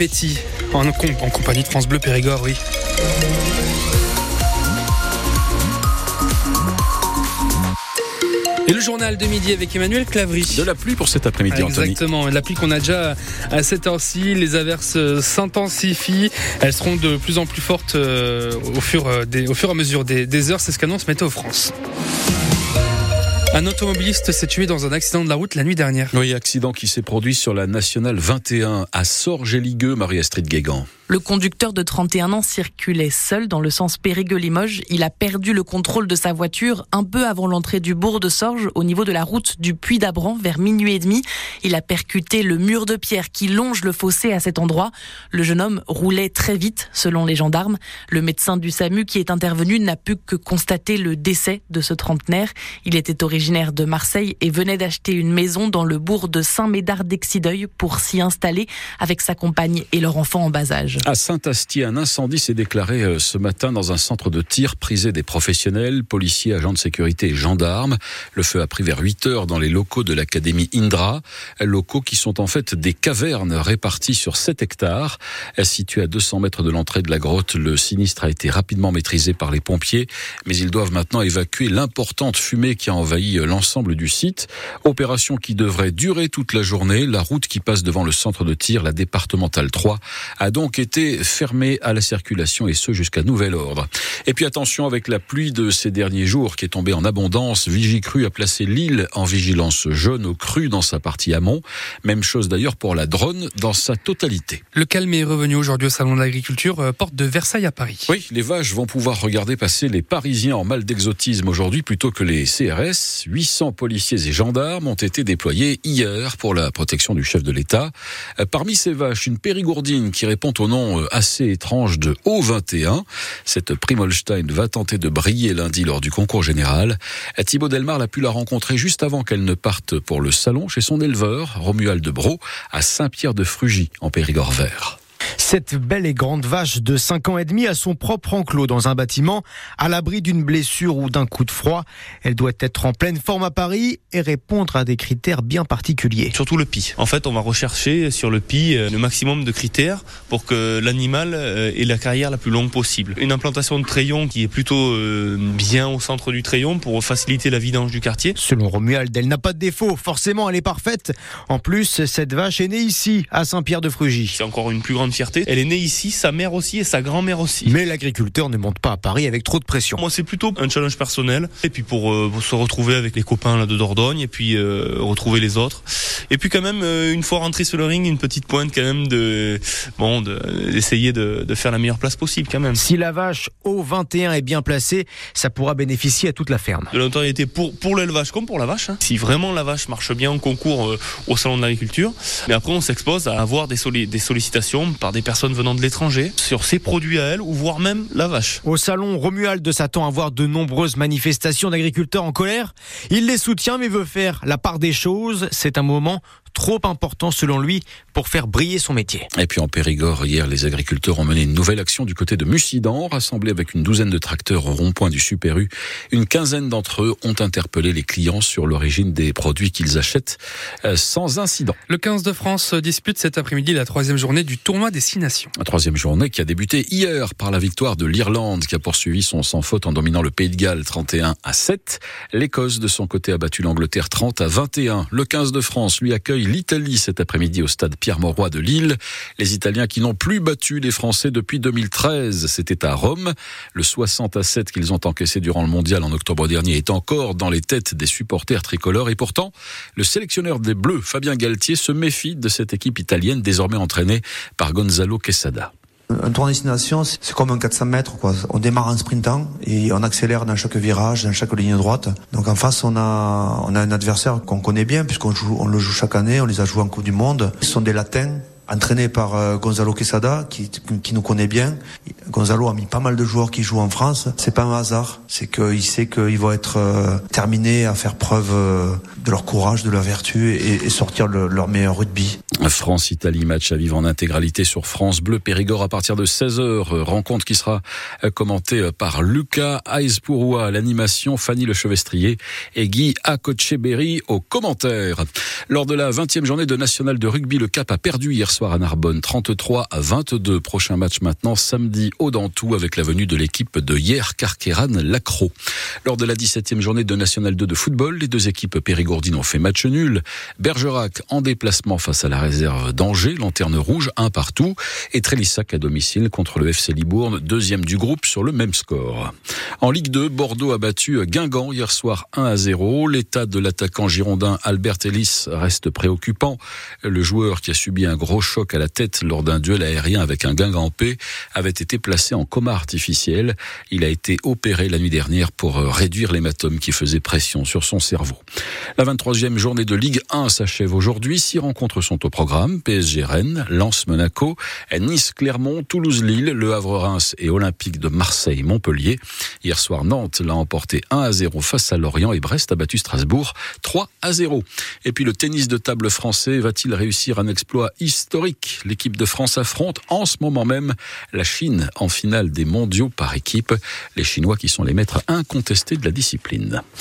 Petit, en, en compagnie de France Bleu Périgord, oui. Et le journal de midi avec Emmanuel Clavry. De la pluie pour cet après-midi, Anthony. Exactement, la pluie qu'on a déjà à cette heure-ci. Les averses s'intensifient. Elles seront de plus en plus fortes euh, au, fur, euh, des, au fur et à mesure des, des heures. C'est ce qu'annonce Météo France. Un automobiliste s'est tué dans un accident de la route la nuit dernière. Oui, accident qui s'est produit sur la nationale 21 à Sorge-Ligueux, Marie-Astrid Guégan. Le conducteur de 31 ans circulait seul dans le sens Périgueux-Limoges. Il a perdu le contrôle de sa voiture un peu avant l'entrée du bourg de Sorge, au niveau de la route du Puy d'Abran, vers minuit et demi. Il a percuté le mur de pierre qui longe le fossé à cet endroit. Le jeune homme roulait très vite, selon les gendarmes. Le médecin du SAMU qui est intervenu n'a pu que constater le décès de ce trentenaire. Il était originaire de Marseille et venait d'acheter une maison dans le bourg de Saint-Médard d'Exideuil pour s'y installer avec sa compagne et leur enfant en bas âge. À Saint-Astier, un incendie s'est déclaré euh, ce matin dans un centre de tir prisé des professionnels, policiers, agents de sécurité et gendarmes. Le feu a pris vers 8 heures dans les locaux de l'académie Indra, locaux qui sont en fait des cavernes réparties sur 7 hectares. Situé à 200 mètres de l'entrée de la grotte, le sinistre a été rapidement maîtrisé par les pompiers, mais ils doivent maintenant évacuer l'importante fumée qui a envahi euh, l'ensemble du site. Opération qui devrait durer toute la journée. La route qui passe devant le centre de tir, la départementale 3, a donc été été fermé à la circulation et ce jusqu'à nouvel ordre. Et puis attention avec la pluie de ces derniers jours qui est tombée en abondance, Vigicru a placé l'île en vigilance jaune au cru dans sa partie amont. Même chose d'ailleurs pour la drone dans sa totalité. Le calme est revenu aujourd'hui au salon de l'agriculture, euh, porte de Versailles à Paris. Oui, les vaches vont pouvoir regarder passer les Parisiens en mal d'exotisme aujourd'hui plutôt que les CRS. 800 policiers et gendarmes ont été déployés hier pour la protection du chef de l'État. Euh, parmi ces vaches, une périgourdine qui répond au nom euh, assez étrange de O21. Cette Primolstein va tenter de briller lundi lors du concours général. Thibaut Delmar a pu la rencontrer juste avant qu'elle ne parte pour le salon chez son éleveur, Romuald de Bro, à Saint-Pierre-de-Frugy, en Périgord vert. Cette belle et grande vache de 5 ans et demi a son propre enclos dans un bâtiment, à l'abri d'une blessure ou d'un coup de froid. Elle doit être en pleine forme à Paris et répondre à des critères bien particuliers. Surtout le pi. En fait, on va rechercher sur le pi euh, le maximum de critères pour que l'animal euh, ait la carrière la plus longue possible. Une implantation de trayon qui est plutôt euh, bien au centre du trayon pour faciliter la vidange du quartier. Selon Romuald, elle n'a pas de défaut. Forcément, elle est parfaite. En plus, cette vache est née ici, à Saint-Pierre-de-Frugy. C'est encore une plus grande fierté. Elle est née ici, sa mère aussi et sa grand-mère aussi. Mais l'agriculteur ne monte pas à Paris avec trop de pression. Moi, c'est plutôt un challenge personnel. Et puis pour, euh, se retrouver avec les copains là de Dordogne et puis euh, retrouver les autres. Et puis quand même, euh, une fois rentré sur le ring, une petite pointe quand même de bon d'essayer de, de, faire la meilleure place possible quand même. Si la vache au 21 est bien placée, ça pourra bénéficier à toute la ferme. De l'autorité pour pour l'élevage comme pour la vache. Hein. Si vraiment la vache marche bien en concours au salon de l'agriculture, mais après on s'expose à avoir des, des sollicitations par des personnes venant de l'étranger sur ses produits à elle ou voire même la vache. Au salon, Romuald s'attend à voir de nombreuses manifestations d'agriculteurs en colère. Il les soutient mais veut faire la part des choses. C'est un moment trop important selon lui pour faire briller son métier. Et puis en Périgord, hier, les agriculteurs ont mené une nouvelle action du côté de Mussidan, rassemblés avec une douzaine de tracteurs au rond-point du Super U. Une quinzaine d'entre eux ont interpellé les clients sur l'origine des produits qu'ils achètent euh, sans incident. Le 15 de France dispute cet après-midi la troisième journée du tournoi des Six Nations. La troisième journée qui a débuté hier par la victoire de l'Irlande qui a poursuivi son sans faute en dominant le Pays de Galles 31 à 7. L'Écosse de son côté a battu l'Angleterre 30 à 21. Le 15 de France lui accueille l'Italie cet après-midi au stade Pierre-Mauroy de Lille. Les Italiens qui n'ont plus battu les Français depuis 2013, c'était à Rome. Le 60 à 7 qu'ils ont encaissé durant le mondial en octobre dernier est encore dans les têtes des supporters tricolores et pourtant, le sélectionneur des Bleus, Fabien Galtier, se méfie de cette équipe italienne désormais entraînée par Gonzalo Quesada. Un tour destination, c'est comme un 400 mètres. Quoi. On démarre en sprintant et on accélère dans chaque virage, dans chaque ligne droite. Donc en face, on a, on a un adversaire qu'on connaît bien puisqu'on joue, on le joue chaque année. On les a joués en Coupe du Monde. Ce sont des Latins entraîné par euh, Gonzalo Quesada, qui, qui, nous connaît bien. Gonzalo a mis pas mal de joueurs qui jouent en France. C'est pas un hasard. C'est qu'il sait qu'il va être euh, terminé à faire preuve euh, de leur courage, de leur vertu et, sortir leur meilleur rugby. France-Italie, match à vivre en intégralité sur France Bleu Périgord à partir de 16h. Rencontre qui sera commentée par Lucas Aizpurua à l'animation, Fanny Lechevestrier et Guy Akocheberry aux commentaires. Lors de la 20e journée de National de rugby, le Cap a perdu hier soir à Narbonne 33 à 22. Prochain match maintenant samedi au Dantou avec la venue de l'équipe de hier Carqueran Lacro. Lors de la 17e journée de National 2 de football, les deux équipes périgourdines ont fait match nul. Bergerac en déplacement face à la réserve d'Angers, lanterne rouge, un partout. Et Trélissac à domicile contre le FC Libourne, deuxième du groupe sur le même score. En Ligue 2, Bordeaux a battu Guingamp hier soir 1 à 0. L'état de l'attaquant girondin Albert Ellis reste préoccupant. Le joueur qui a subi un gros choc à la tête lors d'un duel aérien avec un Guingampais avait été placé en coma artificiel. Il a été opéré la nuit dernière pour réduire l'hématome qui faisait pression sur son cerveau. 23e journée de Ligue 1 s'achève aujourd'hui. Six rencontres sont au programme. PSG Rennes, Lens Monaco, Nice Clermont, Toulouse Lille, Le Havre Reims et Olympique de Marseille Montpellier. Hier soir, Nantes l'a emporté 1 à 0 face à Lorient et Brest a battu Strasbourg 3 à 0. Et puis le tennis de table français va-t-il réussir un exploit historique? L'équipe de France affronte en ce moment même la Chine en finale des mondiaux par équipe. Les Chinois qui sont les maîtres incontestés de la discipline.